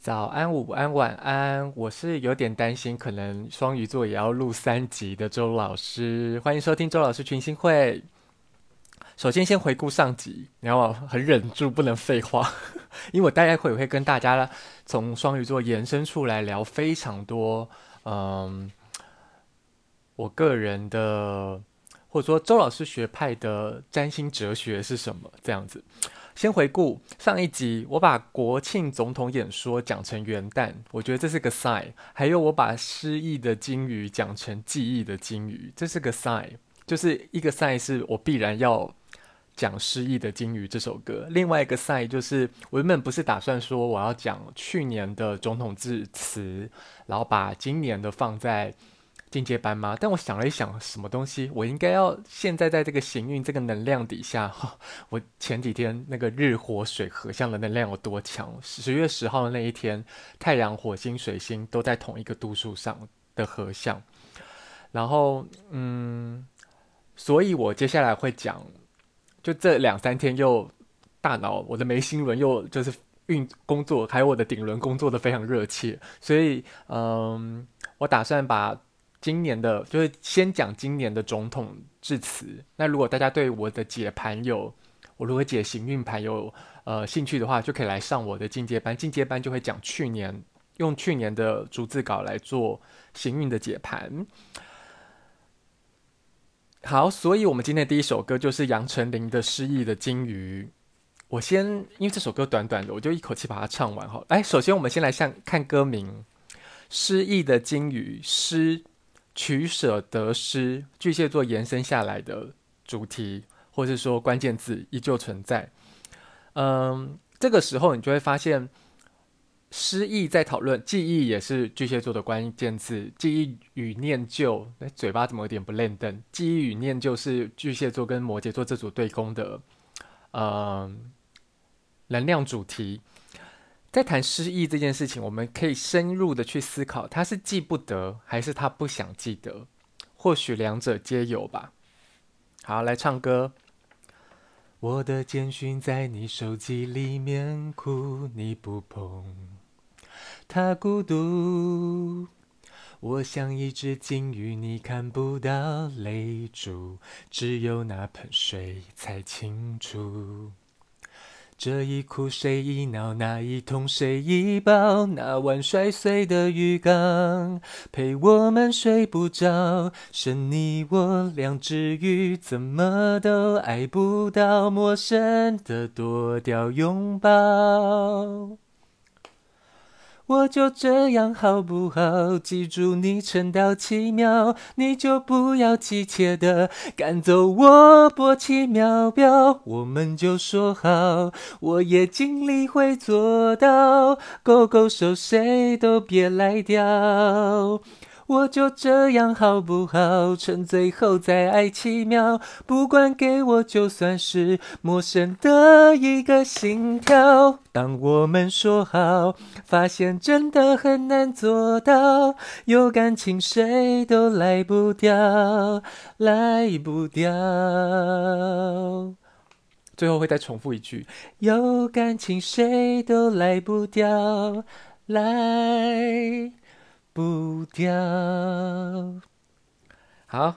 早安、午安、晚安，我是有点担心，可能双鱼座也要录三集的周老师，欢迎收听周老师群星会。首先，先回顾上集，然后很忍住不能废话，因为我大概会会跟大家从双鱼座延伸出来聊非常多，嗯，我个人的或者说周老师学派的占星哲学是什么这样子。先回顾上一集，我把国庆总统演说讲成元旦，我觉得这是个 sign。还有我把失忆的鲸鱼讲成记忆的鲸鱼，这是个 sign。就是一个 sign 是我必然要讲失忆的鲸鱼这首歌，另外一个 sign 就是我原本不是打算说我要讲去年的总统致辞，然后把今年的放在。进阶班吗？但我想了一想，什么东西？我应该要现在在这个行运这个能量底下，我前几天那个日火水合相的能量有多强？十月十号的那一天，太阳、火星、水星都在同一个度数上的合相。然后，嗯，所以我接下来会讲，就这两三天又大脑我的眉心轮又就是运工作，还有我的顶轮工作的非常热切，所以，嗯，我打算把。今年的就是先讲今年的总统致辞。那如果大家对我的解盘有，我如果解行运盘有呃兴趣的话，就可以来上我的进阶班。进阶班就会讲去年，用去年的逐字稿来做行运的解盘。好，所以我们今天第一首歌就是杨丞琳的《失忆的鲸鱼》。我先因为这首歌短短的，我就一口气把它唱完哈。哎，首先我们先来像看歌名，《失忆的鲸鱼》失。取舍得失，巨蟹座延伸下来的主题，或是说关键字依旧存在。嗯，这个时候你就会发现，失忆在讨论记忆也是巨蟹座的关键字。记忆与念旧，哎，嘴巴怎么有点不练登？记忆与念旧是巨蟹座跟摩羯座这组对宫的，嗯，能量主题。在谈失忆这件事情，我们可以深入的去思考，他是记不得，还是他不想记得？或许两者皆有吧。好，来唱歌。我的简讯在你手机里面哭，你不碰，它孤独。我像一只金鱼，你看不到泪珠，只有那盆水才清楚。这一哭谁一闹，那一痛谁一抱？那晚摔碎的鱼缸，陪我们睡不着。是你我两只鱼，怎么都爱不到，陌生的躲掉拥抱。我就这样好不好？记住你撑到七秒，你就不要急切的赶走我拨起秒表。我们就说好，我也尽力会做到，勾勾手谁都别赖掉。我就这样好不好？趁最后再爱七秒，不管给我就算是陌生的一个心跳。当我们说好，发现真的很难做到，有感情谁都来不掉，来不掉。最后会再重复一句：有感情谁都来不掉，来。不掉。好，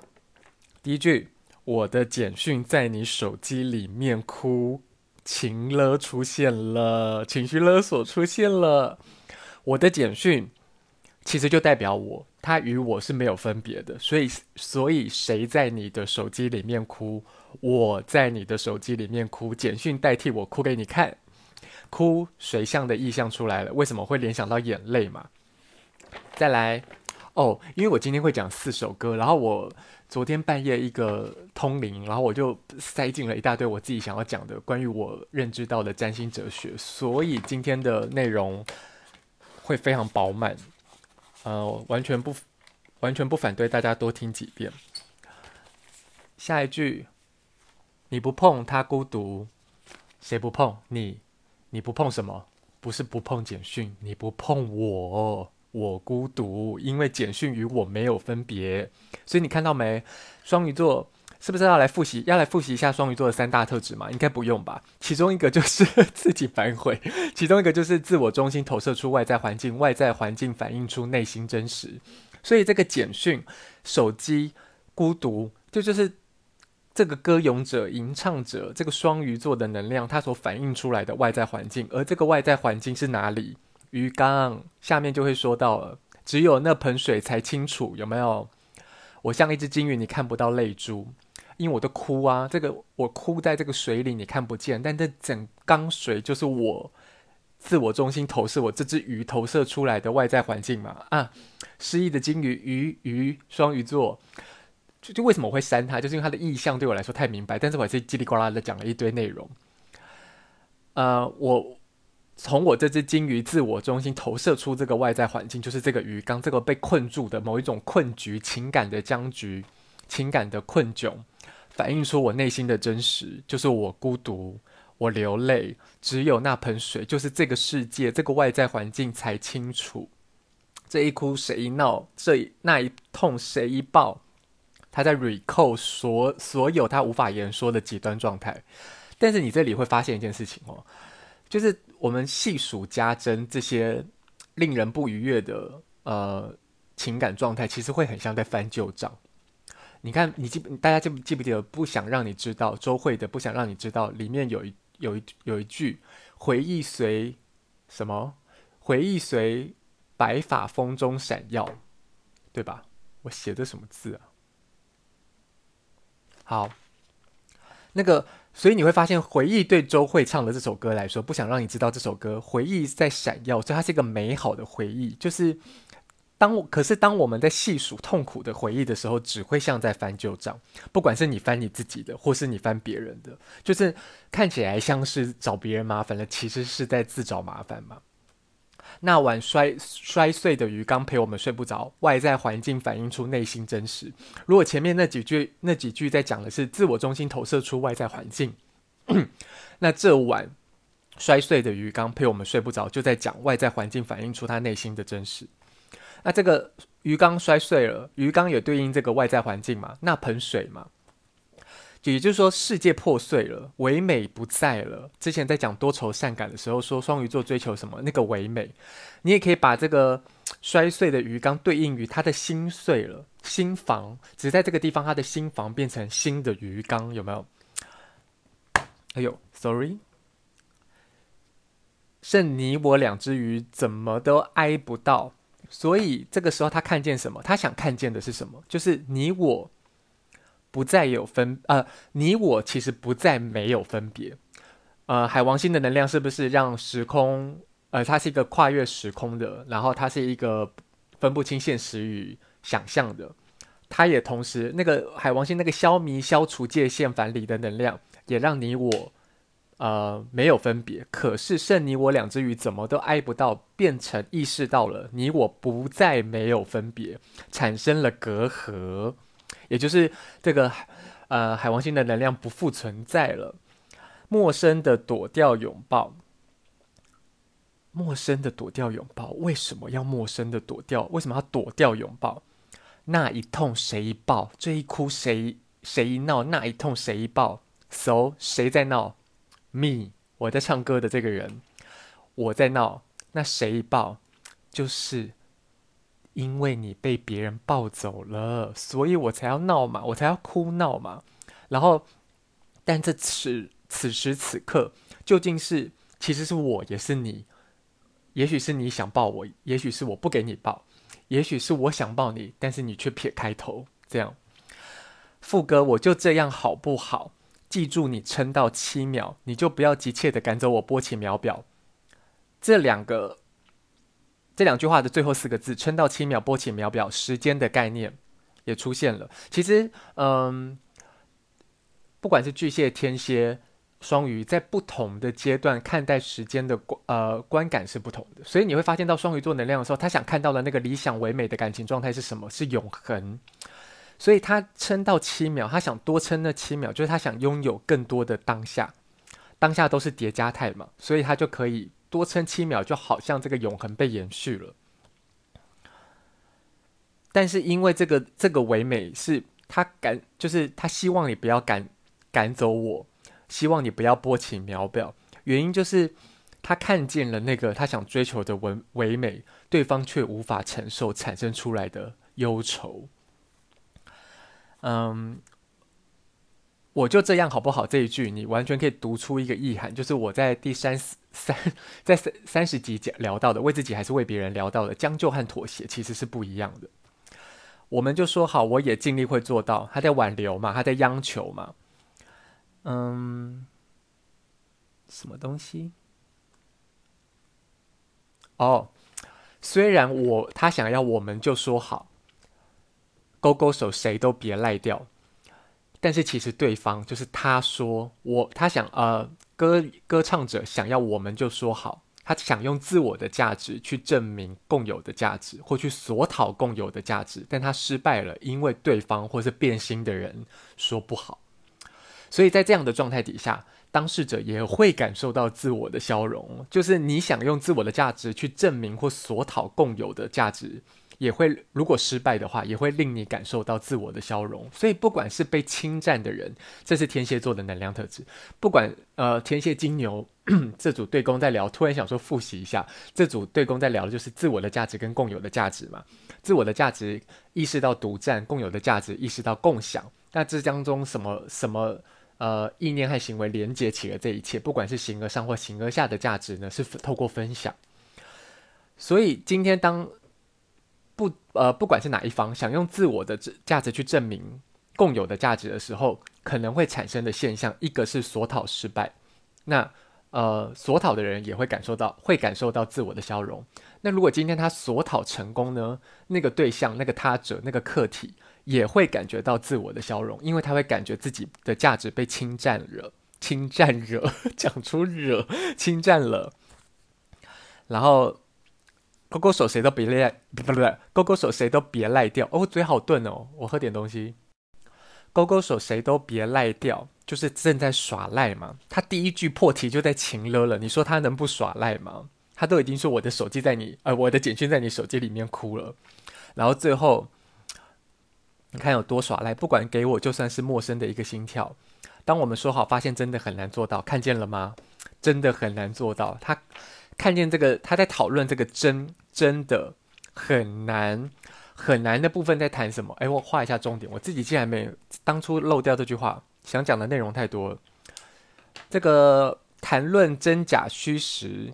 第一句，我的简讯在你手机里面哭，情勒出现了，情绪勒索出现了。我的简讯其实就代表我，他与我是没有分别的，所以，所以谁在你的手机里面哭，我在你的手机里面哭，简讯代替我哭给你看，哭水象的意象出来了，为什么会联想到眼泪嘛？再来哦，因为我今天会讲四首歌，然后我昨天半夜一个通灵，然后我就塞进了一大堆我自己想要讲的关于我认知到的占星哲学，所以今天的内容会非常饱满，呃，完全不完全不反对大家多听几遍。下一句，你不碰他孤独，谁不碰你？你不碰什么？不是不碰简讯，你不碰我。我孤独，因为简讯与我没有分别，所以你看到没？双鱼座是不是要来复习？要来复习一下双鱼座的三大特质吗？应该不用吧。其中一个就是自己反悔，其中一个就是自我中心投射出外在环境，外在环境反映出内心真实。所以这个简讯、手机、孤独，就就是这个歌咏者、吟唱者，这个双鱼座的能量，它所反映出来的外在环境。而这个外在环境是哪里？鱼缸下面就会说到了，只有那盆水才清楚，有没有？我像一只金鱼，你看不到泪珠。因为我都哭啊，这个我哭在这个水里，你看不见，但这整缸水就是我自我中心投射，我这只鱼投射出来的外在环境嘛。啊，失忆的金鱼鱼鱼双鱼座，就就为什么我会删它？就是因为它的意象对我来说太明白，但是我还是叽里呱啦的讲了一堆内容。呃，我从我这只金鱼自我中心投射出这个外在环境，就是这个鱼缸，这个被困住的某一种困局，情感的僵局，情感的困窘。反映出我内心的真实，就是我孤独，我流泪，只有那盆水，就是这个世界，这个外在环境才清楚。这一哭谁一闹，这那一痛谁一抱，他在 recall 所所有他无法言说的极端状态。但是你这里会发现一件事情哦，就是我们细数加珍这些令人不愉悦的呃情感状态，其实会很像在翻旧账。你看，你记大家记不记不记得？不想让你知道，周慧的不想让你知道，里面有一有一有一句回忆随什么？回忆随白发风中闪耀，对吧？我写的什么字啊？好，那个，所以你会发现，回忆对周慧唱的这首歌来说，不想让你知道这首歌，回忆在闪耀，所以它是一个美好的回忆，就是。当我可是当我们在细数痛苦的回忆的时候，只会像在翻旧账。不管是你翻你自己的，或是你翻别人的，就是看起来像是找别人麻烦了，其实是在自找麻烦嘛。那碗摔摔碎的鱼缸陪我们睡不着，外在环境反映出内心真实。如果前面那几句那几句在讲的是自我中心投射出外在环境，那这碗摔碎的鱼缸陪我们睡不着，就在讲外在环境反映出他内心的真实。那这个鱼缸摔碎了，鱼缸也对应这个外在环境嘛，那盆水嘛，也就是说世界破碎了，唯美不在了。之前在讲多愁善感的时候，说双鱼座追求什么？那个唯美，你也可以把这个摔碎的鱼缸对应于他的心碎了，心房，只在这个地方，他的心房变成新的鱼缸，有没有？哎呦，sorry，剩你我两只鱼，怎么都挨不到。所以这个时候，他看见什么？他想看见的是什么？就是你我不再有分，呃，你我其实不再没有分别。呃，海王星的能量是不是让时空？呃，它是一个跨越时空的，然后它是一个分不清现实与想象的。它也同时，那个海王星那个消弭、消除界限、藩篱的能量，也让你我。呃，没有分别，可是剩你我两只鱼怎么都挨不到，变成意识到了你我不再没有分别，产生了隔阂，也就是这个呃海王星的能量不复存在了，陌生的躲掉拥抱，陌生的躲掉拥抱，为什么要陌生的躲掉？为什么要躲掉拥抱？那一痛谁一抱？这一哭谁谁一闹？那一痛谁一抱？So 谁在闹？me，我在唱歌的这个人，我在闹，那谁一抱？就是因为你被别人抱走了，所以我才要闹嘛，我才要哭闹嘛。然后，但这此此时此刻，究竟是其实是我也是你，也许是你想抱我，也许是我不给你抱，也许是我想抱你，但是你却撇开头。这样，副歌我就这样好不好？记住，你撑到七秒，你就不要急切的赶走我，拨起秒表。这两个，这两句话的最后四个字“撑到七秒，拨起秒表”，时间的概念也出现了。其实，嗯，不管是巨蟹、天蝎、双鱼，在不同的阶段看待时间的观呃观感是不同的。所以你会发现到双鱼座能量的时候，他想看到的那个理想唯美的感情状态是什么？是永恒。所以他撑到七秒，他想多撑那七秒，就是他想拥有更多的当下，当下都是叠加态嘛，所以他就可以多撑七秒，就好像这个永恒被延续了。但是因为这个这个唯美是他赶就是他希望你不要赶赶走我，希望你不要波起秒表。原因就是他看见了那个他想追求的唯唯美，对方却无法承受，产生出来的忧愁。嗯，我就这样好不好？这一句你完全可以读出一个意涵，就是我在第三三在三三十集讲聊到的，为自己还是为别人聊到的，将就和妥协其实是不一样的。我们就说好，我也尽力会做到。他在挽留嘛，他在央求嘛。嗯，什么东西？哦，虽然我他想要，我们就说好，勾勾手，谁都别赖掉。但是其实对方就是他说我，他想呃，歌歌唱者想要，我们就说好。他想用自我的价值去证明共有的价值，或去索讨共有的价值，但他失败了，因为对方或是变心的人说不好。所以在这样的状态底下，当事者也会感受到自我的消融，就是你想用自我的价值去证明或索讨共有的价值。也会，如果失败的话，也会令你感受到自我的消融。所以，不管是被侵占的人，这是天蝎座的能量特质。不管呃，天蝎金牛 这组对宫在聊，突然想说复习一下，这组对宫在聊的就是自我的价值跟共有的价值嘛。自我的价值意识到独占，共有的价值意识到共享。那这当中什么什么呃意念和行为连接起了这一切？不管是形而上或形而下的价值呢，是透过分享。所以今天当。不，呃，不管是哪一方想用自我的价值去证明共有的价值的时候，可能会产生的现象，一个是索讨失败，那呃，索讨的人也会感受到，会感受到自我的消融。那如果今天他索讨成功呢？那个对象、那个他者、那个客体也会感觉到自我的消融，因为他会感觉自己的价值被侵占了，侵占惹，讲出惹，侵占了，然后。勾勾手，谁都别赖，不不不，勾勾手，谁都别赖掉。哦，嘴好钝哦，我喝点东西。勾勾手，谁都别赖掉，就是正在耍赖嘛。他第一句破题就在情勒了，你说他能不耍赖吗？他都已经说我的手机在你，呃，我的简讯在你手机里面哭了。然后最后，你看有多耍赖，不管给我就算是陌生的一个心跳。当我们说好，发现真的很难做到，看见了吗？真的很难做到。他。看见这个，他在讨论这个真真的很难很难的部分在谈什么？哎，我画一下重点。我自己竟然没当初漏掉这句话，想讲的内容太多了。这个谈论真假虚实，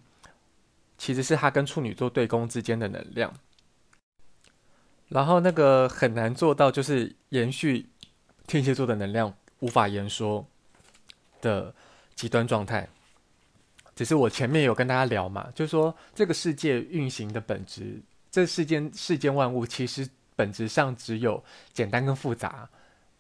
其实是他跟处女座对宫之间的能量。然后那个很难做到，就是延续天蝎座的能量，无法言说的极端状态。只是我前面有跟大家聊嘛，就是说这个世界运行的本质，这世间世间万物其实本质上只有简单跟复杂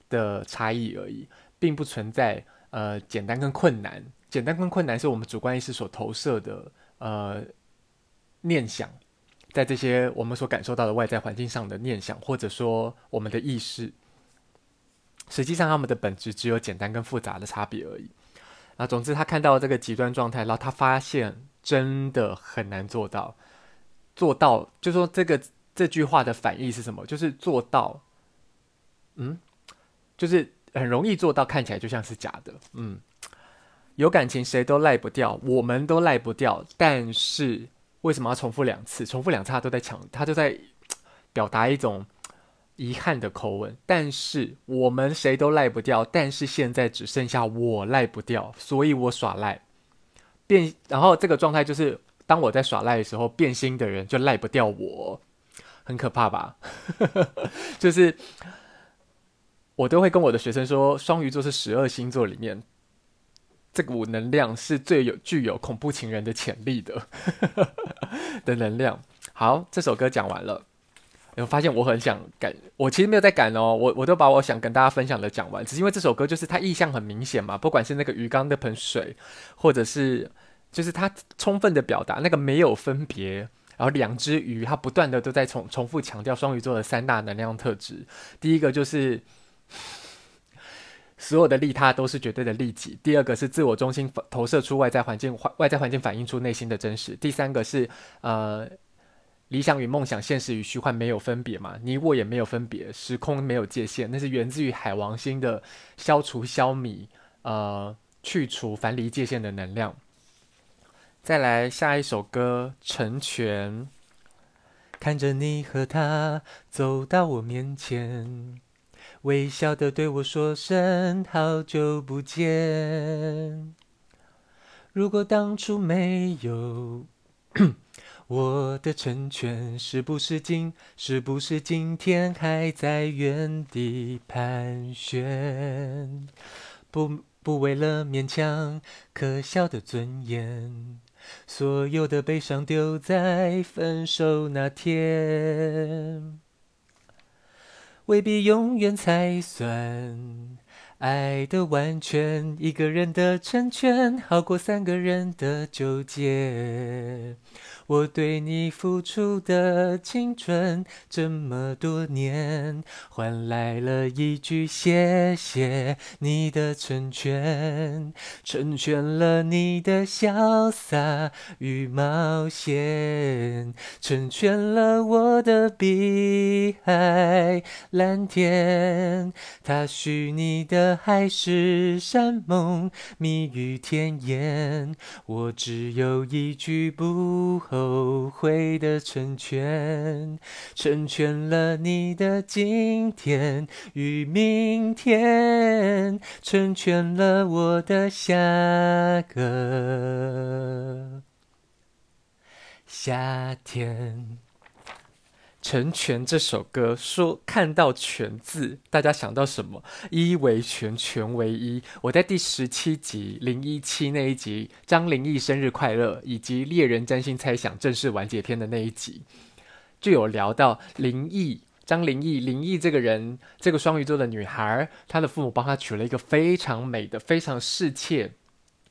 的差异而已，并不存在呃简单跟困难。简单跟困难是我们主观意识所投射的呃念想，在这些我们所感受到的外在环境上的念想，或者说我们的意识，实际上他们的本质只有简单跟复杂的差别而已。啊，总之他看到这个极端状态，然后他发现真的很难做到，做到就说这个这句话的反义是什么？就是做到，嗯，就是很容易做到，看起来就像是假的，嗯，有感情谁都赖不掉，我们都赖不掉，但是为什么要重复两次？重复两次他都在强，他都在表达一种。遗憾的口吻，但是我们谁都赖不掉，但是现在只剩下我赖不掉，所以我耍赖变，然后这个状态就是当我在耍赖的时候，变心的人就赖不掉我，很可怕吧？就是我都会跟我的学生说，双鱼座是十二星座里面这股能量是最有具有恐怖情人的潜力的 的能量。好，这首歌讲完了。我发现我很想赶，我其实没有在赶哦，我我都把我想跟大家分享的讲完，只是因为这首歌就是它意象很明显嘛，不管是那个鱼缸那盆水，或者是就是它充分的表达那个没有分别，然后两只鱼它不断的都在重重复强调双鱼座的三大能量特质，第一个就是 所有的利他都是绝对的利己，第二个是自我中心投射出外在环境，外在环境反映出内心的真实，第三个是呃。理想与梦想，现实与虚幻没有分别嘛？你我也没有分别，时空没有界限，那是源自于海王星的消除、消弭、呃去除樊篱界限的能量。再来下一首歌，成全。看着你和他走到我面前，微笑的对我说声好久不见。如果当初没有。我的成全是不是今是不是今天还在原地盘旋？不不为了勉强可笑的尊严，所有的悲伤丢在分手那天，未必永远才算。爱的完全，一个人的成全好过三个人的纠结。我对你付出的青春这么多年，换来了一句谢谢你的成全，成全了你的潇洒与冒险，成全了我的碧海蓝天。他许你的海誓山盟，蜜语甜言，我只有一句不后后悔的成全，成全了你的今天与明天，成全了我的下个夏天。成全这首歌说，看到“全”字，大家想到什么？一为全，全为一。我在第十七集零一七那一集，张灵义生日快乐，以及猎人占星猜想正式完结篇的那一集，就有聊到灵义张灵义灵义这个人，这个双鱼座的女孩，她的父母帮她取了一个非常美的、非常适切。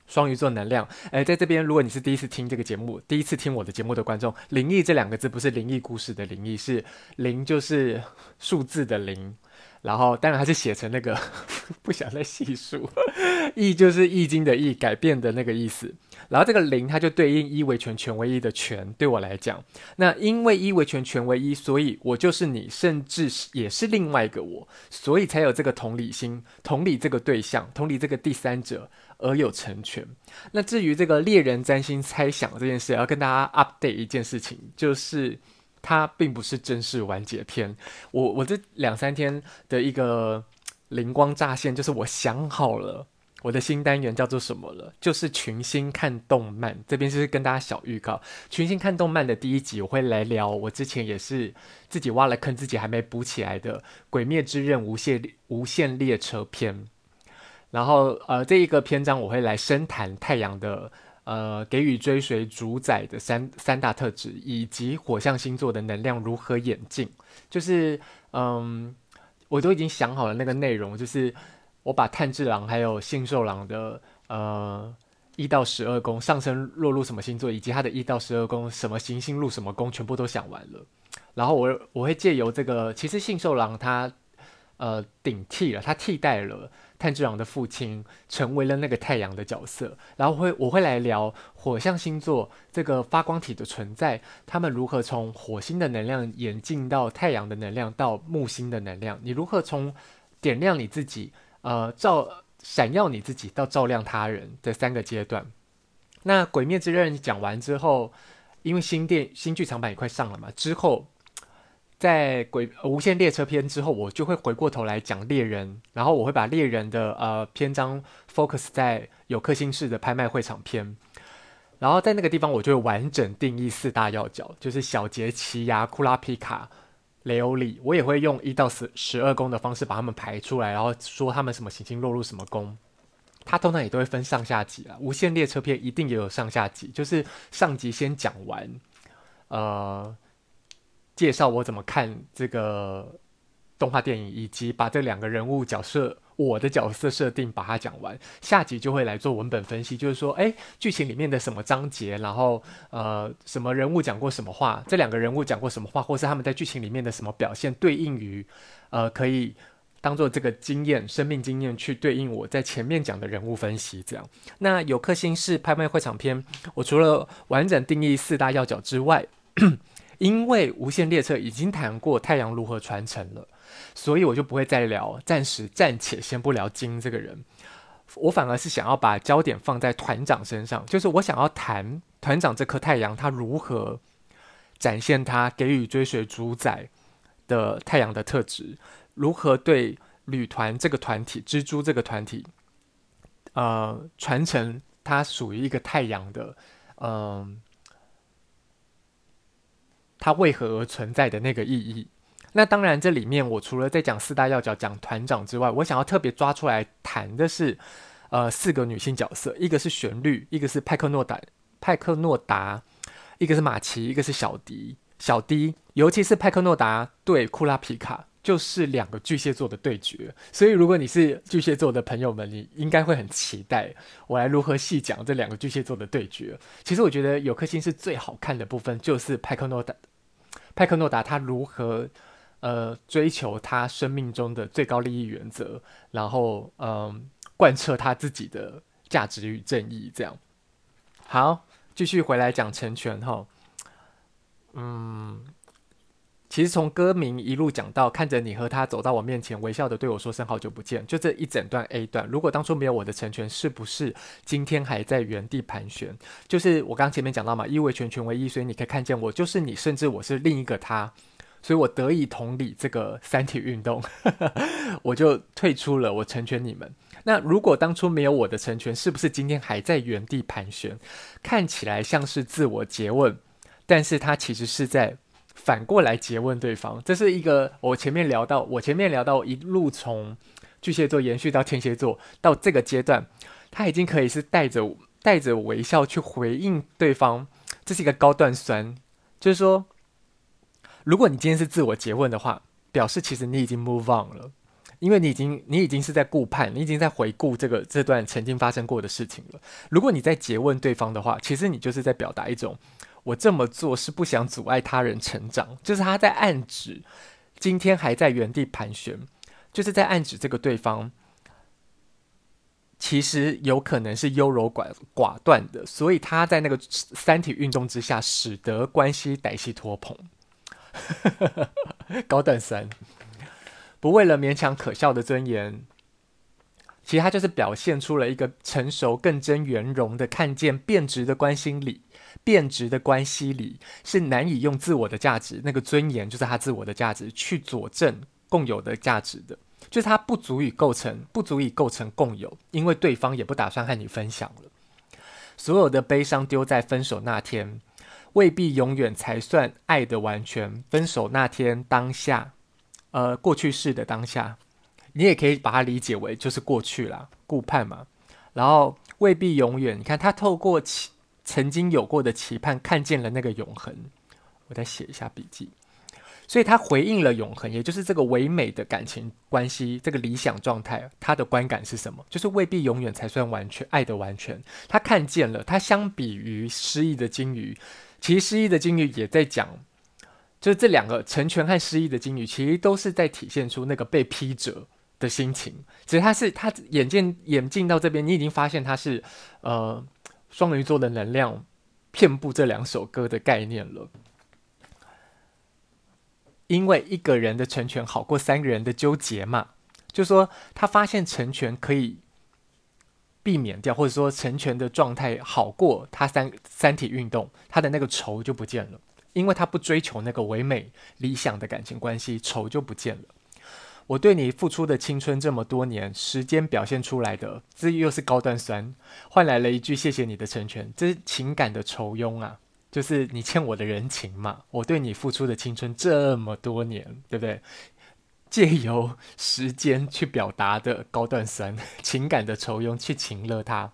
双鱼座能量，哎，在这边，如果你是第一次听这个节目，第一次听我的节目的观众，灵异这两个字不是灵异故事的灵异，是灵就是数字的灵，然后当然还是写成那个，不想再细数，易就是易经的易，改变的那个意思。然后这个灵它就对应一为全，全为一的全，对我来讲，那因为一为全，全为一，所以我就是你，甚至是也是另外一个我，所以才有这个同理心，同理这个对象，同理这个第三者。而有成全。那至于这个猎人占星猜想这件事，要跟大家 update 一件事情，就是它并不是正式完结篇。我我这两三天的一个灵光乍现，就是我想好了我的新单元叫做什么了，就是群星看动漫。这边就是跟大家小预告，群星看动漫的第一集，我会来聊我之前也是自己挖了坑，自己还没补起来的《鬼灭之刃无限无限列车篇》。然后，呃，这一个篇章我会来深谈太阳的，呃，给予追随主宰的三三大特质，以及火象星座的能量如何演进。就是，嗯，我都已经想好了那个内容，就是我把炭治郎还有信受郎的，呃，一到十二宫上升落入什么星座，以及他的一到十二宫什么行星入什么宫，全部都想完了。然后我我会借由这个，其实信受郎他，呃，顶替了，他替代了。炭治郎的父亲成为了那个太阳的角色，然后会我会来聊火象星座这个发光体的存在，他们如何从火星的能量演进到太阳的能量，到木星的能量，你如何从点亮你自己，呃，照闪耀你自己到照亮他人这三个阶段。那《鬼灭之刃》讲完之后，因为新电新剧场版也快上了嘛，之后。在鬼无限列车篇之后，我就会回过头来讲猎人，然后我会把猎人的呃篇章 focus 在有克星式的拍卖会场篇，然后在那个地方我就会完整定义四大要角，就是小杰、奇牙、库拉皮卡、雷欧里，我也会用一到十十二宫的方式把他们排出来，然后说他们什么行星落入什么宫，他通常也都会分上下集啊。无限列车篇一定也有上下集，就是上集先讲完，呃。介绍我怎么看这个动画电影，以及把这两个人物角色，我的角色设定把它讲完。下集就会来做文本分析，就是说，哎，剧情里面的什么章节，然后呃，什么人物讲过什么话，这两个人物讲过什么话，或是他们在剧情里面的什么表现，对应于呃，可以当做这个经验、生命经验去对应我在前面讲的人物分析。这样，那有颗星是拍卖会场篇，我除了完整定义四大要角之外。因为无限列车已经谈过太阳如何传承了，所以我就不会再聊，暂时暂且先不聊金这个人，我反而是想要把焦点放在团长身上，就是我想要谈团长这颗太阳，他如何展现他给予追随主宰的太阳的特质，如何对旅团这个团体、蜘蛛这个团体，呃，传承它属于一个太阳的，嗯、它为何而存在的那个意义？那当然，这里面我除了在讲四大要角、讲团长之外，我想要特别抓出来谈的是，呃，四个女性角色，一个是旋律，一个是派克诺达，派克诺达，一个是玛奇，一个是小迪，小迪，尤其是派克诺达对库拉皮卡，就是两个巨蟹座的对决。所以，如果你是巨蟹座的朋友们，你应该会很期待我来如何细讲这两个巨蟹座的对决。其实，我觉得有颗星是最好看的部分，就是派克诺达。派克诺达他如何呃追求他生命中的最高利益原则，然后嗯、贯彻他自己的价值与正义，这样。好，继续回来讲成全哈。嗯，其实从歌名一路讲到看着你和他走到我面前，微笑的对我说声好久不见，就这一整段 A 段。如果当初没有我的成全，是不是今天还在原地盘旋？就是我刚前面讲到嘛，一为全，全为一，所以你可以看见我就是你，甚至我是另一个他，所以我得以同理这个三体运动，我就退出了，我成全你们。那如果当初没有我的成全，是不是今天还在原地盘旋？看起来像是自我诘问，但是他其实是在。反过来诘问对方，这是一个我前面聊到，我前面聊到一路从巨蟹座延续到天蝎座，到这个阶段，他已经可以是带着带着微笑去回应对方，这是一个高段酸，就是说，如果你今天是自我诘问的话，表示其实你已经 move on 了，因为你已经你已经是在顾盼，你已经在回顾这个这段曾经发生过的事情了。如果你在诘问对方的话，其实你就是在表达一种。我这么做是不想阻碍他人成长，就是他在暗指，今天还在原地盘旋，就是在暗指这个对方，其实有可能是优柔寡寡断的，所以他在那个三体运动之下，使得关系歹戏拖棚，高等三，不为了勉强可笑的尊严，其实他就是表现出了一个成熟、更真、圆融的看见变质的关心里。变质的关系里是难以用自我的价值，那个尊严就是他自我的价值去佐证共有的价值的，就是他不足以构成，不足以构成共有，因为对方也不打算和你分享了。所有的悲伤丢在分手那天，未必永远才算爱的完全。分手那天当下，呃，过去式的当下，你也可以把它理解为就是过去啦，顾盼嘛。然后未必永远，你看他透过曾经有过的期盼，看见了那个永恒。我再写一下笔记。所以他回应了永恒，也就是这个唯美的感情关系，这个理想状态。他的观感是什么？就是未必永远才算完全爱的完全。他看见了，他相比于失意的鲸鱼，其实失意的鲸鱼也在讲，就是这两个成全和失意的鲸鱼，其实都是在体现出那个被劈者的心情。只是他是他眼见眼镜到这边，你已经发现他是呃。双鱼座的能量遍布这两首歌的概念了，因为一个人的成全好过三个人的纠结嘛，就说他发现成全可以避免掉，或者说成全的状态好过他三三体运动，他的那个愁就不见了，因为他不追求那个唯美理想的感情关系，愁就不见了。我对你付出的青春这么多年，时间表现出来的，这又是高段酸，换来了一句谢谢你的成全，这是情感的酬庸啊，就是你欠我的人情嘛。我对你付出的青春这么多年，对不对？借由时间去表达的高段酸，情感的愁庸去情勒他，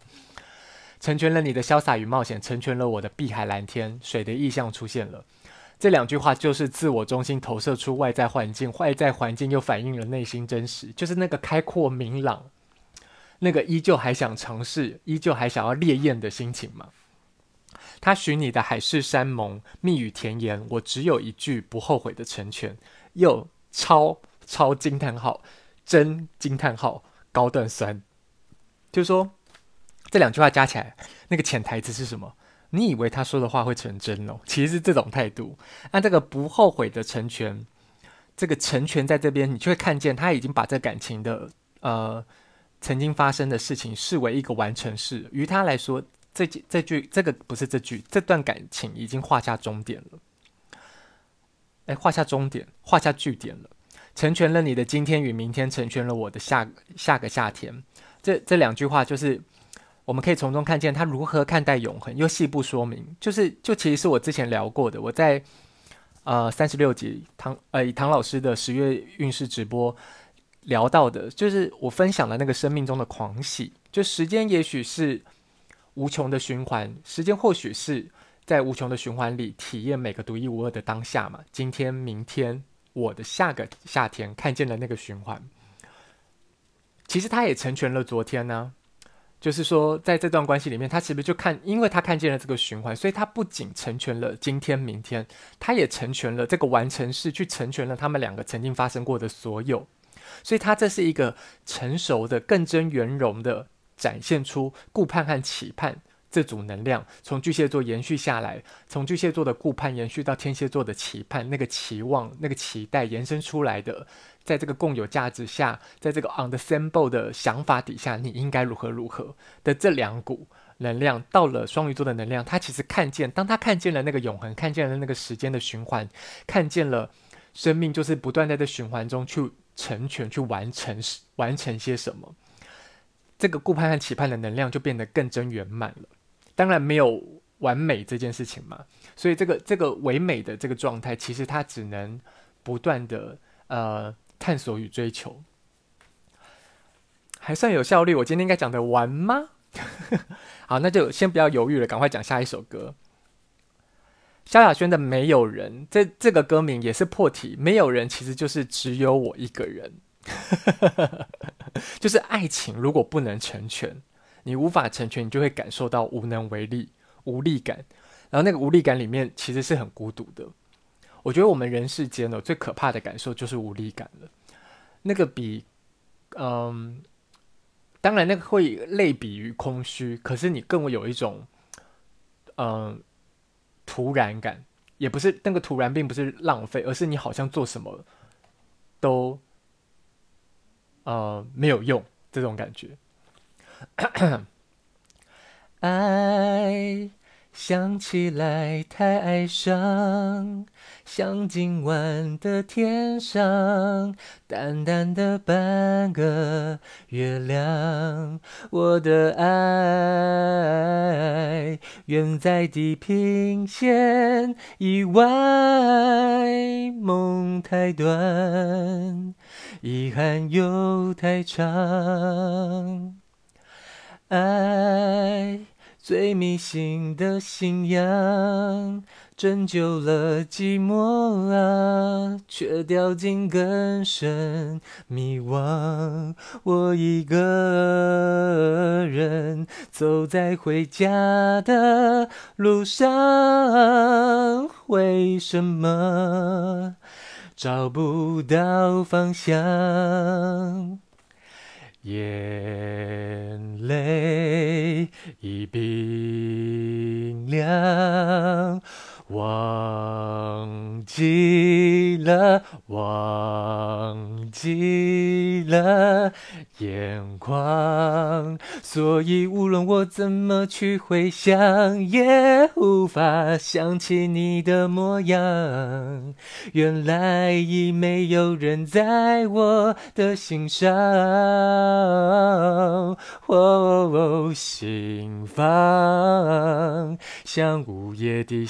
成全了你的潇洒与冒险，成全了我的碧海蓝天，水的意象出现了。这两句话就是自我中心投射出外在环境，外在环境又反映了内心真实，就是那个开阔明朗，那个依旧还想尝试，依旧还想要烈焰的心情嘛。他许你的海誓山盟、蜜语甜言，我只有一句不后悔的成全，又超超惊叹号，真惊叹号，高段酸，就是说这两句话加起来，那个潜台词是什么？你以为他说的话会成真哦？其实是这种态度。那这个不后悔的成全，这个成全在这边，你就会看见他已经把这感情的呃曾经发生的事情视为一个完成式。于他来说，这句这句这个不是这句，这段感情已经画下终点了。哎，画下终点，画下句点了。成全了你的今天与明天，成全了我的下下个夏天。这这两句话就是。我们可以从中看见他如何看待永恒，又细部说明，就是就其实是我之前聊过的。我在呃三十六集唐呃唐老师的十月运势直播聊到的，就是我分享了那个生命中的狂喜，就时间也许是无穷的循环，时间或许是在无穷的循环里体验每个独一无二的当下嘛。今天、明天，我的下个夏天，看见了那个循环，其实他也成全了昨天呢、就是说，在这段关系里面，他是不是就看，因为他看见了这个循环，所以他不仅成全了今天、明天，他也成全了这个完成式，去成全了他们两个曾经发生过的所有。所以，他这是一个成熟的、更真圆融的展现出顾盼和期盼这组能量，从巨蟹座延续下来，从巨蟹座的顾盼延续到天蝎座的期盼，那个期望、那个期待延伸出来的。在这个共有价值下，在这个 understandable 的想法底下，你应该如何如何的这两股能量，到了双鱼座的能量，他其实看见，当他看见了那个永恒，看见了那个时间的循环，看见了生命就是不断在这循环中去成全、去完成、完成些什么，这个顾盼和期盼的能量就变得更真圆满了。当然没有完美这件事情嘛，所以这个这个唯美的这个状态，其实它只能不断的呃。探索与追求还算有效率。我今天应该讲得完吗？好，那就先不要犹豫了，赶快讲下一首歌。萧亚轩的《没有人》，这这个歌名也是破题。没有人其实就是只有我一个人，就是爱情如果不能成全，你无法成全，你就会感受到无能为力、无力感。然后那个无力感里面其实是很孤独的。我觉得我们人世间呢，最可怕的感受就是无力感了。那个比，嗯，当然那个会类比于空虚，可是你更会有一种，嗯，突然感，也不是那个突然，并不是浪费，而是你好像做什么都，呃，没有用这种感觉。爱。想起来太哀伤，像今晚的天上淡淡的半个月亮。我的爱远在地平线以外，梦太短，遗憾又太长，爱。最迷信的信仰，拯救了寂寞啊，却掉进更深迷惘。我一个人走在回家的路上，为什么找不到方向？眼泪已冰凉。忘记了，忘记了眼眶，所以无论我怎么去回想，也无法想起你的模样。原来已没有人在我的心上，哦，心房像午夜的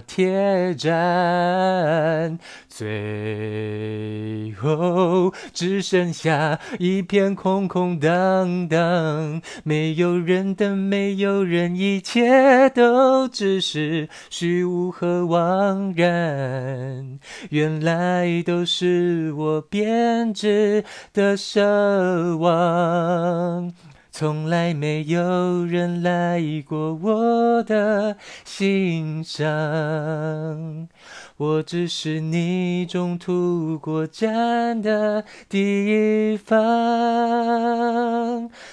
铁站，最后只剩下一片空空荡荡，没有人等，没有人，一切都只是虚无和枉然。原来都是我编织的奢望。从来没有人来过我的心上，我只是你中途过站的地方。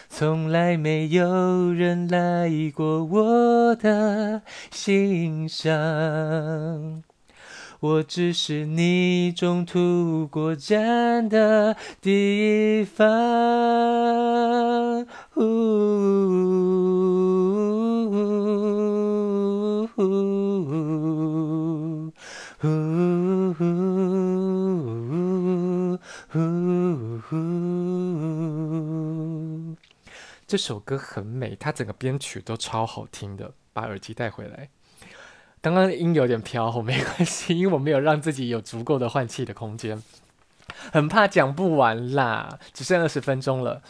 从来没有人来过我的心上。我只是你中途过站的地方。呜。这首歌很美，它整个编曲都超好听的。把耳机带回来。刚刚的音有点飘，没关系，因为我没有让自己有足够的换气的空间，很怕讲不完啦，只剩二十分钟了。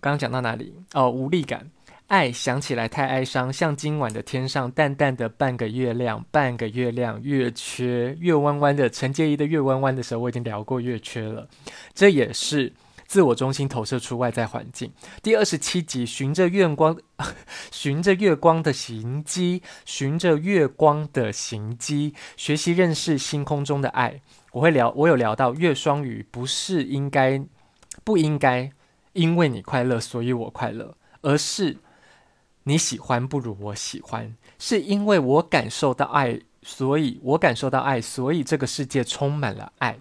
刚刚讲到哪里？哦，无力感，爱想起来太哀伤，像今晚的天上淡淡的半个月亮，半个月亮，月缺，月弯弯的，陈洁仪的月弯弯的时候，我已经聊过月缺了，这也是。自我中心投射出外在环境。第二十七集，循着月光，循着月光的行迹，循着月光的行迹，学习认识星空中的爱。我会聊，我有聊到月双鱼，不是应该，不应该，因为你快乐，所以我快乐，而是你喜欢不如我喜欢，是因为我感受到爱，所以我感受到爱，所以这个世界充满了爱。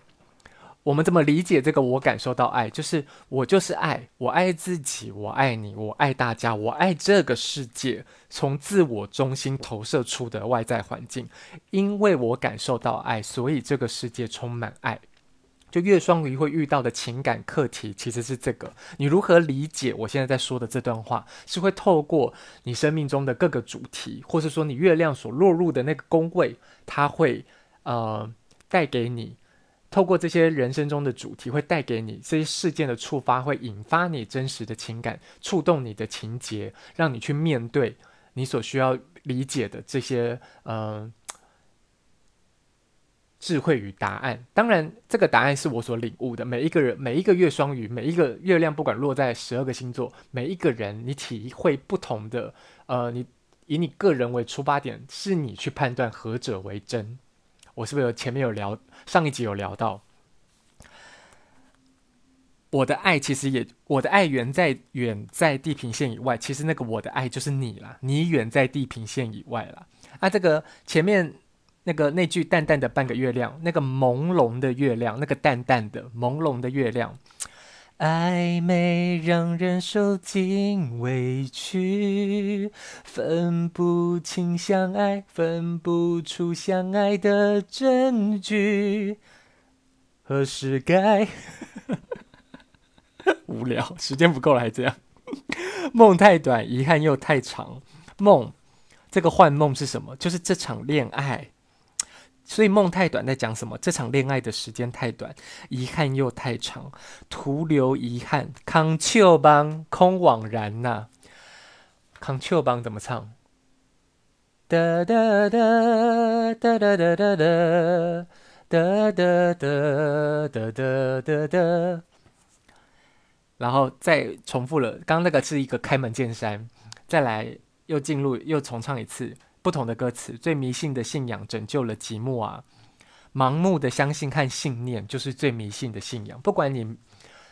我们怎么理解这个？我感受到爱，就是我就是爱，我爱自己，我爱你，我爱大家，我爱这个世界，从自我中心投射出的外在环境。因为我感受到爱，所以这个世界充满爱。就月双鱼会遇到的情感课题，其实是这个。你如何理解我现在在说的这段话？是会透过你生命中的各个主题，或是说你月亮所落入的那个宫位，它会呃带给你。透过这些人生中的主题，会带给你这些事件的触发，会引发你真实的情感，触动你的情节，让你去面对你所需要理解的这些呃智慧与答案。当然，这个答案是我所领悟的。每一个人，每一个月双鱼，每一个月亮，不管落在十二个星座，每一个人，你体会不同的。呃，你以你个人为出发点，是你去判断何者为真。我是不是有前面有聊，上一集有聊到，我的爱其实也，我的爱远在远在地平线以外，其实那个我的爱就是你啦，你远在地平线以外啦。啊，这个前面那个那句淡淡的半个月亮，那个朦胧的月亮，那个淡淡的朦胧的月亮。暧昧让人受尽委屈，分不清相爱，分不出相爱的证据。何时该？无聊，时间不够了，还这样。梦太短，遗憾又太长。梦，这个幻梦是什么？就是这场恋爱。所以梦太短，在讲什么？这场恋爱的时间太短，遗憾又太长，徒留遗憾。空笑梦，空惘然呐、啊。空笑梦怎么唱？哒哒哒哒哒哒哒哒哒哒哒哒哒哒哒。然后再重复了，刚刚那个是一个开门见山，再来又进入，又重唱一次。不同的歌词，最迷信的信仰拯救了寂寞啊！盲目的相信和信念就是最迷信的信仰。不管你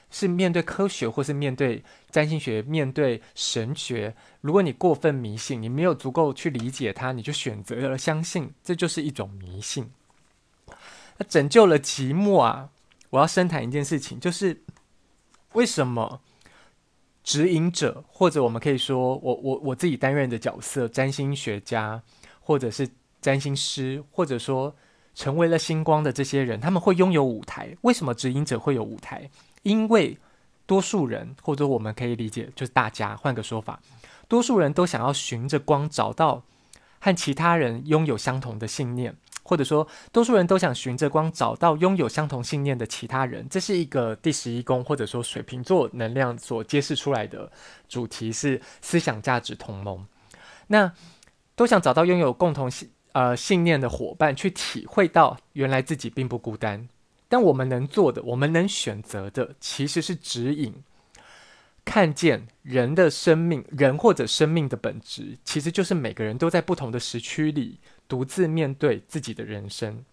是面对科学，或是面对占星学、面对神学，如果你过分迷信，你没有足够去理解它，你就选择了相信，这就是一种迷信。那拯救了寂寞啊！我要深谈一件事情，就是为什么？指引者，或者我们可以说，我我我自己担任的角色，占星学家，或者是占星师，或者说成为了星光的这些人，他们会拥有舞台。为什么指引者会有舞台？因为多数人，或者我们可以理解，就是大家，换个说法，多数人都想要循着光，找到和其他人拥有相同的信念。或者说，多数人都想循着光找到拥有相同信念的其他人，这是一个第十一宫或者说水瓶座能量所揭示出来的主题是思想价值同盟。那都想找到拥有共同信呃信念的伙伴，去体会到原来自己并不孤单。但我们能做的，我们能选择的，其实是指引。看见人的生命，人或者生命的本质，其实就是每个人都在不同的时区里独自面对自己的人生。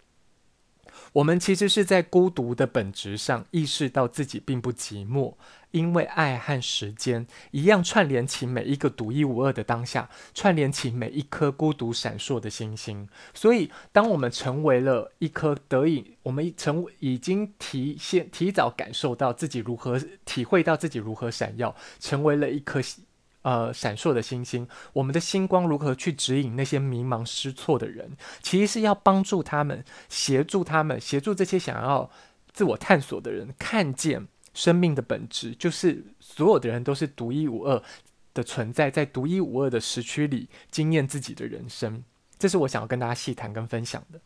我们其实是在孤独的本质上意识到自己并不寂寞，因为爱和时间一样串联起每一个独一无二的当下，串联起每一颗孤独闪烁的星星。所以，当我们成为了一颗得以，我们成已经提现提早感受到自己如何体会到自己如何闪耀，成为了一颗。呃，闪烁的星星，我们的星光如何去指引那些迷茫失措的人？其实是要帮助他们，协助他们，协助这些想要自我探索的人，看见生命的本质，就是所有的人都是独一无二的存在，在独一无二的时区里经验自己的人生。这是我想要跟大家细谈跟分享的，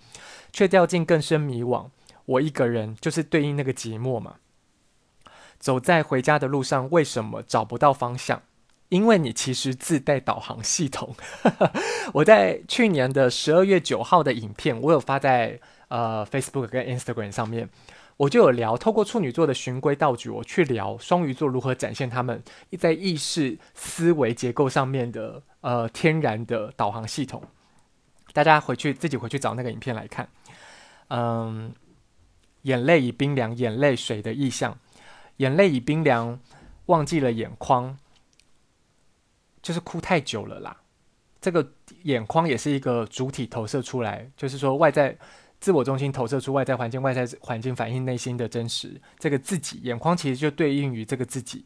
却掉进更深迷惘。我一个人就是对应那个寂寞嘛。走在回家的路上，为什么找不到方向？因为你其实自带导航系统，我在去年的十二月九号的影片，我有发在呃 Facebook 跟 Instagram 上面，我就有聊透过处女座的循规蹈矩，我去聊双鱼座如何展现他们在意识思维结构上面的呃天然的导航系统，大家回去自己回去找那个影片来看，嗯，眼泪已冰凉，眼泪水的意象，眼泪已冰凉，忘记了眼眶。就是哭太久了啦，这个眼眶也是一个主体投射出来，就是说外在自我中心投射出外在环境，外在环境反映内心的真实。这个自己眼眶其实就对应于这个自己。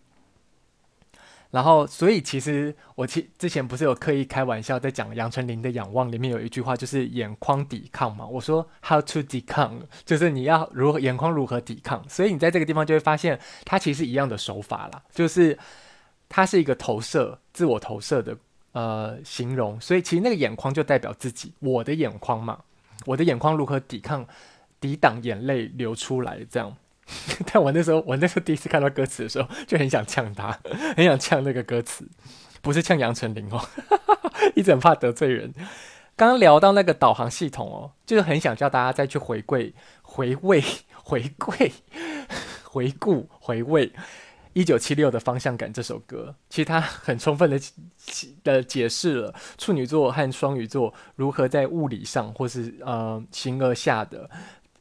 然后，所以其实我其之前不是有刻意开玩笑在讲杨丞琳的《仰望》里面有一句话，就是眼眶抵抗嘛。我说 How to 抵抗，就是你要如何眼眶如何抵抗。所以你在这个地方就会发现，它其实一样的手法啦，就是。它是一个投射、自我投射的呃形容，所以其实那个眼眶就代表自己，我的眼眶嘛，我的眼眶如何抵抗、抵挡眼泪流出来这样。但我那时候，我那时候第一次看到歌词的时候，就很想呛他，很想呛那个歌词，不是呛杨丞琳哦，一直很怕得罪人。刚刚聊到那个导航系统哦，就是很想叫大家再去回归、回味、回归、回顾、回味。一九七六的方向感这首歌，其实它很充分的的解释了处女座和双鱼座如何在物理上或是呃形而下的，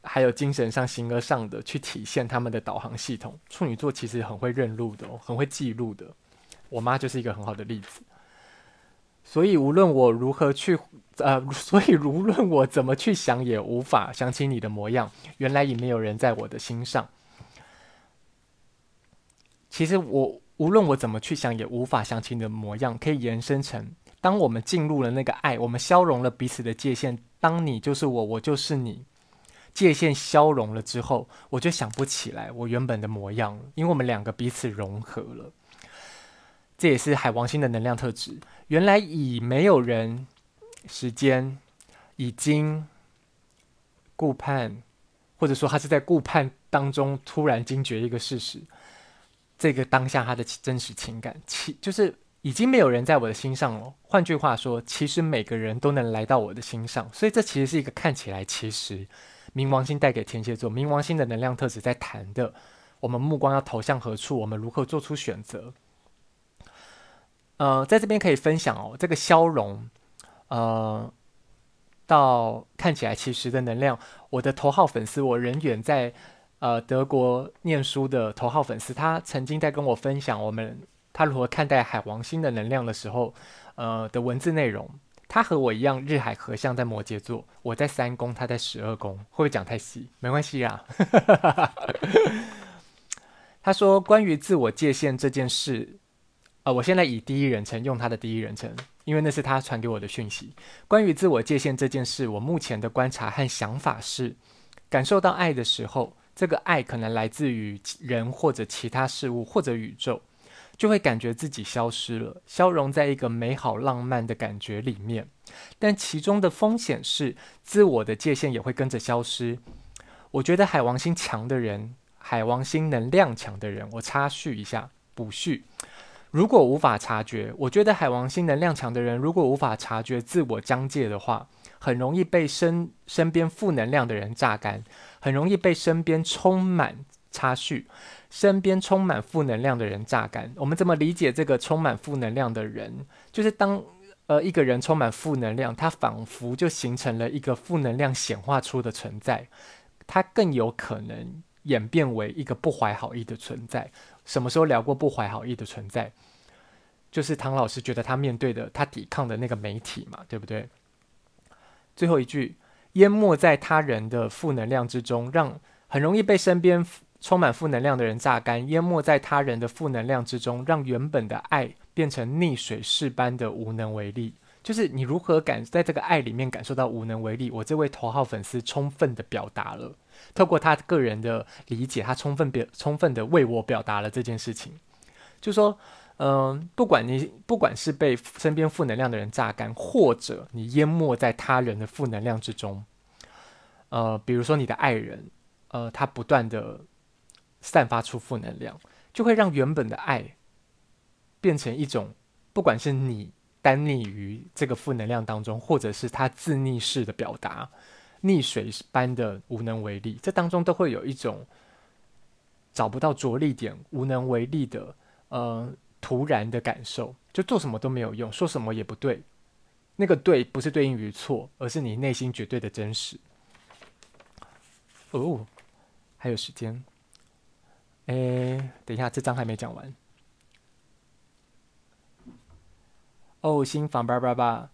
还有精神上形而上的去体现他们的导航系统。处女座其实很会认路的，很会记录的。我妈就是一个很好的例子。所以无论我如何去呃，所以无论我怎么去想，也无法想起你的模样。原来已没有人在我的心上。其实我无论我怎么去想，也无法想起你的模样。可以延伸成，当我们进入了那个爱，我们消融了彼此的界限。当你就是我，我就是你，界限消融了之后，我就想不起来我原本的模样了，因为我们两个彼此融合了。这也是海王星的能量特质。原来已没有人，时间已经顾盼，或者说他是在顾盼当中突然惊觉一个事实。这个当下他的真实情感，其就是已经没有人在我的心上了。换句话说，其实每个人都能来到我的心上，所以这其实是一个看起来其实冥王星带给天蝎座，冥王星的能量特质在谈的，我们目光要投向何处，我们如何做出选择。呃，在这边可以分享哦，这个消融，呃，到看起来其实的能量，我的头号粉丝，我人远在。呃，德国念书的头号粉丝，他曾经在跟我分享我们他如何看待海王星的能量的时候，呃的文字内容。他和我一样，日海合相在摩羯座，我在三宫，他在十二宫。会不会讲太细？没关系啊。他说，关于自我界限这件事，呃，我现在以第一人称用他的第一人称，因为那是他传给我的讯息。关于自我界限这件事，我目前的观察和想法是，感受到爱的时候。这个爱可能来自于人或者其他事物或者宇宙，就会感觉自己消失了，消融在一个美好浪漫的感觉里面。但其中的风险是，自我的界限也会跟着消失。我觉得海王星强的人，海王星能量强的人，我插叙一下，补叙。如果无法察觉，我觉得海王星能量强的人，如果无法察觉自我疆界的话，很容易被身身边负能量的人榨干，很容易被身边充满插叙，身边充满负能量的人榨干。我们怎么理解这个充满负能量的人？就是当呃一个人充满负能量，他仿佛就形成了一个负能量显化出的存在，他更有可能演变为一个不怀好意的存在。什么时候聊过不怀好意的存在？就是唐老师觉得他面对的、他抵抗的那个媒体嘛，对不对？最后一句，淹没在他人的负能量之中，让很容易被身边充满负能量的人榨干。淹没在他人的负能量之中，让原本的爱变成逆水式般的无能为力。就是你如何感在这个爱里面感受到无能为力？我这位头号粉丝充分的表达了，透过他个人的理解，他充分表充分的为我表达了这件事情，就说。嗯，不管你不管是被身边负能量的人榨干，或者你淹没在他人的负能量之中，呃，比如说你的爱人，呃，他不断的散发出负能量，就会让原本的爱变成一种，不管是你单溺于这个负能量当中，或者是他自溺式的表达，溺水般的无能为力，这当中都会有一种找不到着力点、无能为力的，呃。突然的感受，就做什么都没有用，说什么也不对。那个对不是对应于错，而是你内心绝对的真实。哦，还有时间。哎，等一下，这章还没讲完。哦，新房叭叭叭，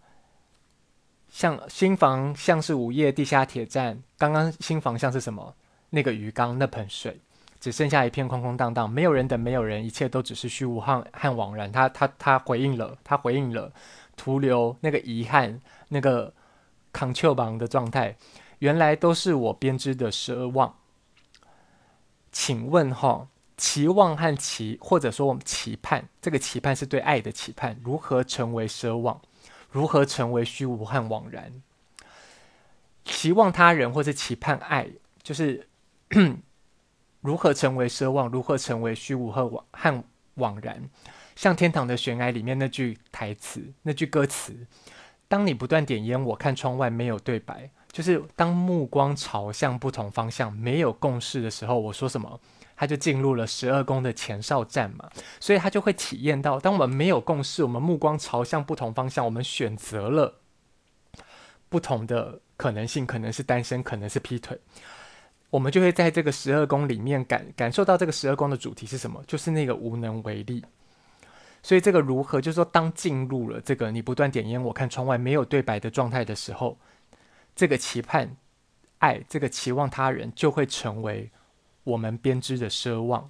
像新房像是午夜地下铁站。刚刚新房像是什么？那个鱼缸，那盆水。只剩下一片空空荡荡，没有人等，没有人，一切都只是虚无和和惘然。他他他回应了，他回应了，徒留那个遗憾，那个 control 榜的状态，原来都是我编织的奢望。请问哈，期望和期，或者说我们期盼，这个期盼是对爱的期盼，如何成为奢望？如何成为虚无和枉然？期望他人或是期盼爱，就是。如何成为奢望？如何成为虚无和惘和惘然？像天堂的悬崖里面那句台词，那句歌词：“当你不断点烟，我看窗外没有对白。”就是当目光朝向不同方向，没有共识的时候，我说什么，他就进入了十二宫的前哨站嘛。所以他就会体验到，当我们没有共识，我们目光朝向不同方向，我们选择了不同的可能性，可能是单身，可能是劈腿。我们就会在这个十二宫里面感感受到这个十二宫的主题是什么？就是那个无能为力。所以这个如何，就是说，当进入了这个你不断点烟，我看窗外没有对白的状态的时候，这个期盼爱，这个期望他人，就会成为我们编织的奢望。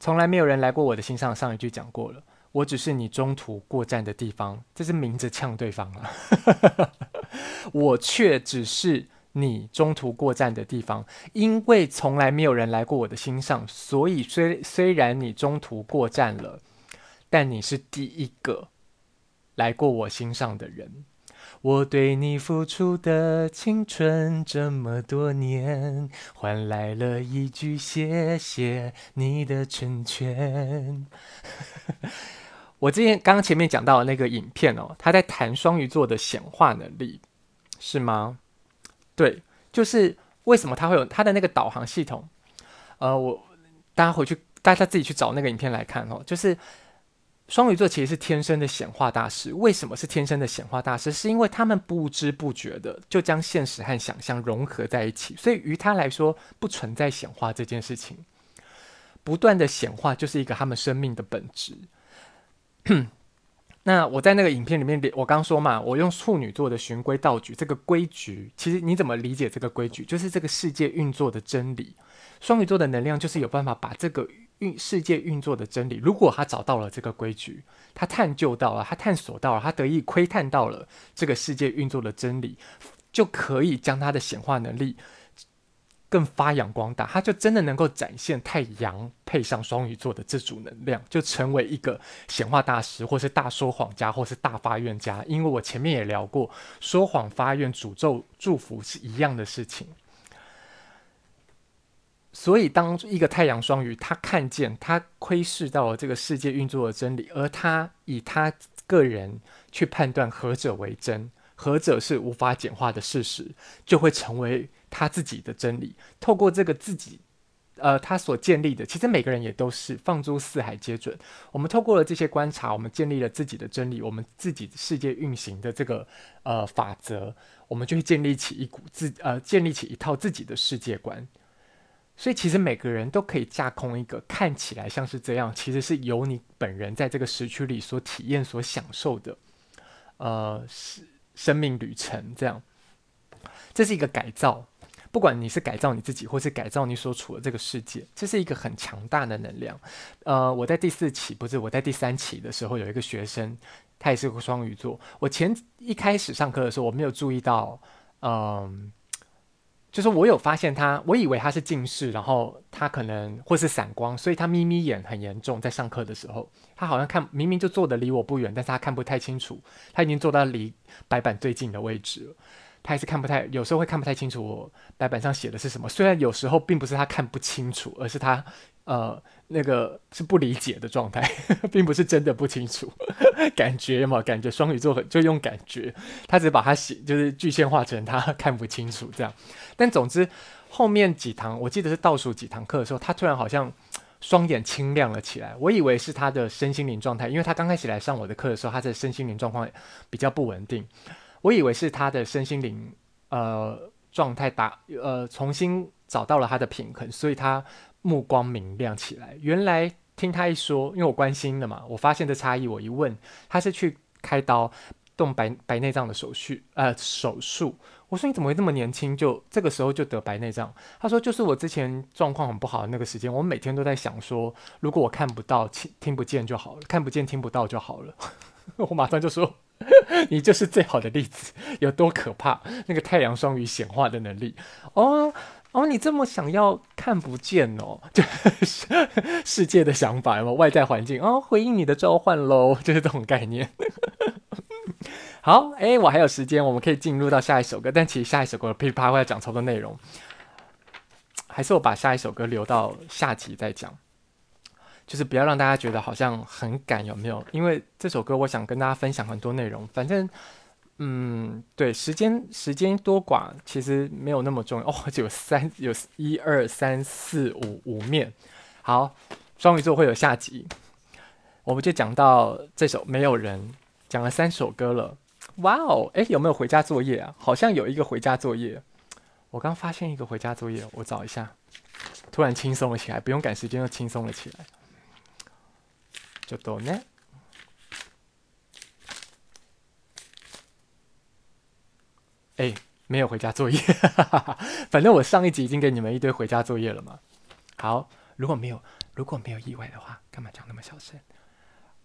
从来没有人来过我的心上，上一句讲过了，我只是你中途过站的地方，这是明着呛对方了。我却只是。你中途过站的地方，因为从来没有人来过我的心上，所以虽虽然你中途过站了，但你是第一个来过我心上的人。我对你付出的青春这么多年，换来了一句谢谢你的成全。我之前刚刚前面讲到那个影片哦，他在谈双鱼座的显化能力，是吗？对，就是为什么他会有他的那个导航系统？呃，我大家回去，大家自己去找那个影片来看哦。就是双鱼座其实是天生的显化大师。为什么是天生的显化大师？是因为他们不知不觉的就将现实和想象融合在一起，所以于他来说不存在显化这件事情。不断的显化就是一个他们生命的本质。那我在那个影片里面，我刚说嘛，我用处女座的循规蹈矩这个规矩，其实你怎么理解这个规矩？就是这个世界运作的真理。双鱼座的能量就是有办法把这个运世界运作的真理，如果他找到了这个规矩，他探究到了，他探索到了，他得以窥探到了这个世界运作的真理，就可以将他的显化能力。更发扬光大，他就真的能够展现太阳配上双鱼座的这组能量，就成为一个显化大师，或是大说谎家，或是大发愿家。因为我前面也聊过，说谎、发愿、诅咒、祝福是一样的事情。所以，当一个太阳双鱼，他看见，他窥视到了这个世界运作的真理，而他以他个人去判断何者为真，何者是无法简化的事实，就会成为。他自己的真理，透过这个自己呃，他所建立的，其实每个人也都是放诸四海皆准。我们透过了这些观察，我们建立了自己的真理，我们自己世界运行的这个呃法则，我们就会建立起一股自呃建立起一套自己的世界观。所以，其实每个人都可以架空一个看起来像是这样，其实是由你本人在这个时区里所体验、所享受的呃生生命旅程。这样，这是一个改造。不管你是改造你自己，或是改造你所处的这个世界，这是一个很强大的能量。呃，我在第四期不是我在第三期的时候，有一个学生，他也是个双鱼座。我前一开始上课的时候，我没有注意到，嗯、就是我有发现他，我以为他是近视，然后他可能或是散光，所以他眯眯眼很严重。在上课的时候，他好像看明明就坐得离我不远，但是他看不太清楚，他已经坐到离白板最近的位置了。他还是看不太，有时候会看不太清楚我白板上写的是什么。虽然有时候并不是他看不清楚，而是他呃那个是不理解的状态，并不是真的不清楚。感觉嘛，感觉双鱼座就用感觉，他只把它写就是具象化成他看不清楚这样。但总之后面几堂，我记得是倒数几堂课的时候，他突然好像双眼清亮了起来。我以为是他的身心灵状态，因为他刚开始来上我的课的时候，他的身心灵状况比较不稳定。我以为是他的身心灵呃状态打呃重新找到了他的平衡，所以他目光明亮起来。原来听他一说，因为我关心的嘛，我发现的差异。我一问，他是去开刀动白白内障的手术呃手术。我说你怎么会这么年轻就这个时候就得白内障？他说就是我之前状况很不好的那个时间，我每天都在想说，如果我看不到听听不见就好了，看不见听不到就好了。我马上就说。你就是最好的例子，有多可怕？那个太阳双鱼显化的能力哦哦，你这么想要看不见哦，就是世界的想法，有没有外在环境哦，回应你的召唤喽，就是这种概念。好，哎，我还有时间，我们可以进入到下一首歌，但其实下一首歌噼里啪啦会讲超多内容，还是我把下一首歌留到下集再讲。就是不要让大家觉得好像很赶，有没有？因为这首歌我想跟大家分享很多内容。反正，嗯，对，时间时间多寡其实没有那么重要哦。有三有一二三四五五面。好，双鱼座会有下集，我们就讲到这首《没有人》，讲了三首歌了。哇哦，诶，有没有回家作业啊？好像有一个回家作业。我刚发现一个回家作业，我找一下。突然轻松了起来，不用赶时间，又轻松了起来。就多呢。哎，没有回家作业，反正我上一集已经给你们一堆回家作业了嘛。好，如果没有如果没有意外的话，干嘛讲那么小声？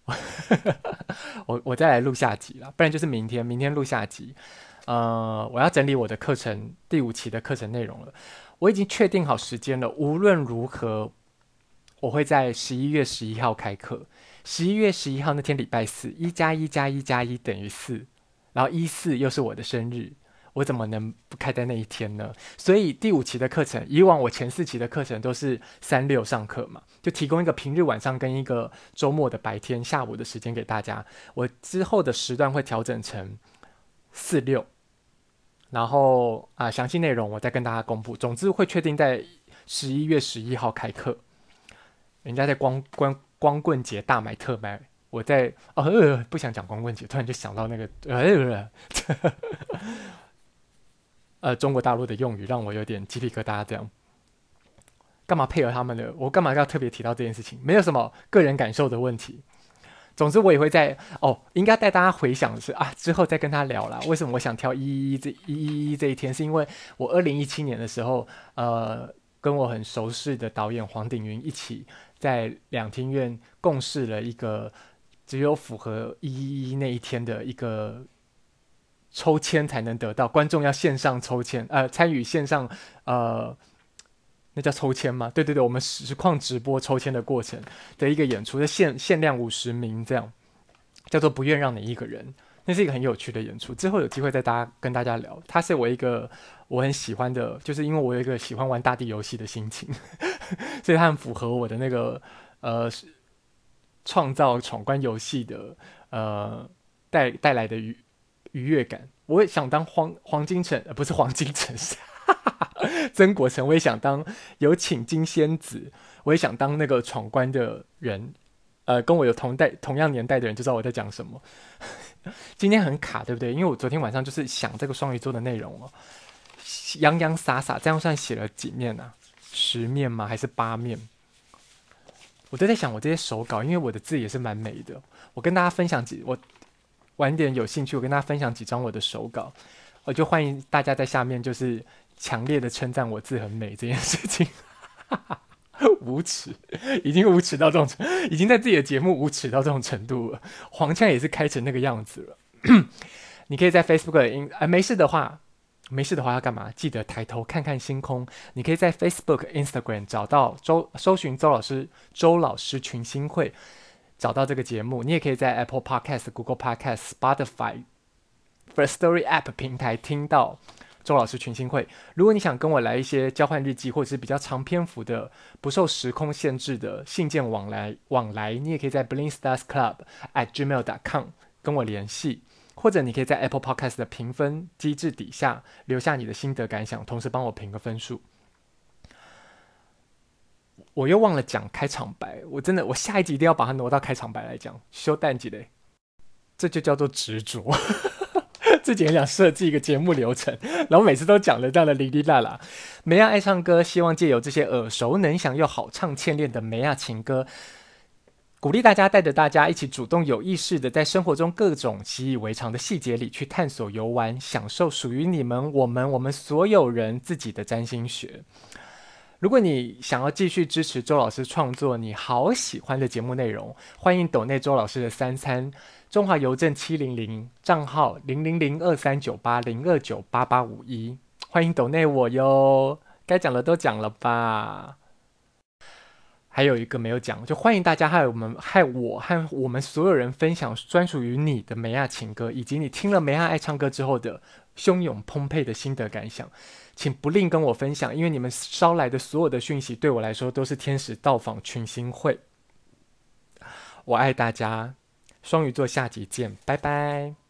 我我再来录下集了，不然就是明天，明天录下集。呃，我要整理我的课程第五期的课程内容了，我已经确定好时间了。无论如何，我会在十一月十一号开课。十一月十一号那天，礼拜四，一加一加一加一等于四，然后一四又是我的生日，我怎么能不开在那一天呢？所以第五期的课程，以往我前四期的课程都是三六上课嘛，就提供一个平日晚上跟一个周末的白天下午的时间给大家。我之后的时段会调整成四六，然后啊，详细内容我再跟大家公布。总之会确定在十一月十一号开课，人家在光光。光棍节大买特买，我在哦、不想讲光棍节，突然就想到那个呃，呃，中国大陆的用语让我有点鸡皮疙瘩。这样，干嘛配合他们的？我干嘛要特别提到这件事情？没有什么个人感受的问题。总之，我也会在哦，应该带大家回想的是啊，之后再跟他聊啦。为什么我想挑一一一这一一一这一天？是因为我二零一七年的时候，呃，跟我很熟悉的导演黄鼎云一起。在两厅院共事了一个，只有符合一一一那一天的一个抽签才能得到，观众要线上抽签，呃，参与线上，呃，那叫抽签吗？对对对，我们实况直播抽签的过程的一个演出，限限量五十名，这样叫做不愿让你一个人，那是一个很有趣的演出。之后有机会再大家跟大家聊，他是我一个我很喜欢的，就是因为我有一个喜欢玩大地游戏的心情。所以它很符合我的那个呃创造闯关游戏的呃带带来的愉愉悦感。我也想当黄黄金城，不是黄金城市，曾国城，我也想当有请金仙子，我也想当那个闯关的人。呃，跟我有同代同样年代的人就知道我在讲什么。今天很卡，对不对？因为我昨天晚上就是想这个双鱼座的内容哦，洋洋洒洒，这样算写了几面呢、啊？十面吗？还是八面？我都在想我这些手稿，因为我的字也是蛮美的。我跟大家分享几，我晚点有兴趣，我跟大家分享几张我的手稿。我就欢迎大家在下面就是强烈的称赞我字很美这件事情。无耻，已经无耻到这种程，已经在自己的节目无耻到这种程度了。黄腔也是开成那个样子了。你可以在 Facebook，哎，没事的话，没事的话要干嘛？记得抬头看看星空。你可以在 Facebook、Instagram 找到周，搜寻周老师，周老师群星会，找到这个节目。你也可以在 Apple Podcast、Google Podcast、Spotify、First Story App 平台听到。周老师群星会，如果你想跟我来一些交换日记，或者是比较长篇幅的、不受时空限制的信件往来往来，你也可以在 blingstarsclub at gmail dot com 跟我联系，或者你可以在 Apple Podcast 的评分机制底下留下你的心得感想，同时帮我评个分数。我又忘了讲开场白，我真的，我下一集一定要把它挪到开场白来讲。修蛋几嘞？这就叫做执着。自己很想设计一个节目流程，然后每次都讲了这样的哩哩啦啦。梅亚爱唱歌，希望借由这些耳熟能详又好唱欠练的梅亚情歌，鼓励大家带着大家一起主动有意识的在生活中各种习以为常的细节里去探索游玩，享受属于你们、我们、我们所有人自己的占星学。如果你想要继续支持周老师创作你好喜欢的节目内容，欢迎抖内周老师的三餐。中华邮政七零零账号零零零二三九八零二九八八五一，欢迎抖内我哟，该讲的都讲了吧？还有一个没有讲，就欢迎大家害我们害我和我们所有人分享专属于你的梅亚情歌，以及你听了梅亚爱唱歌之后的汹涌澎湃的心得感想，请不吝跟我分享，因为你们捎来的所有的讯息对我来说都是天使到访群星会，我爱大家。双鱼座，下集见，拜拜。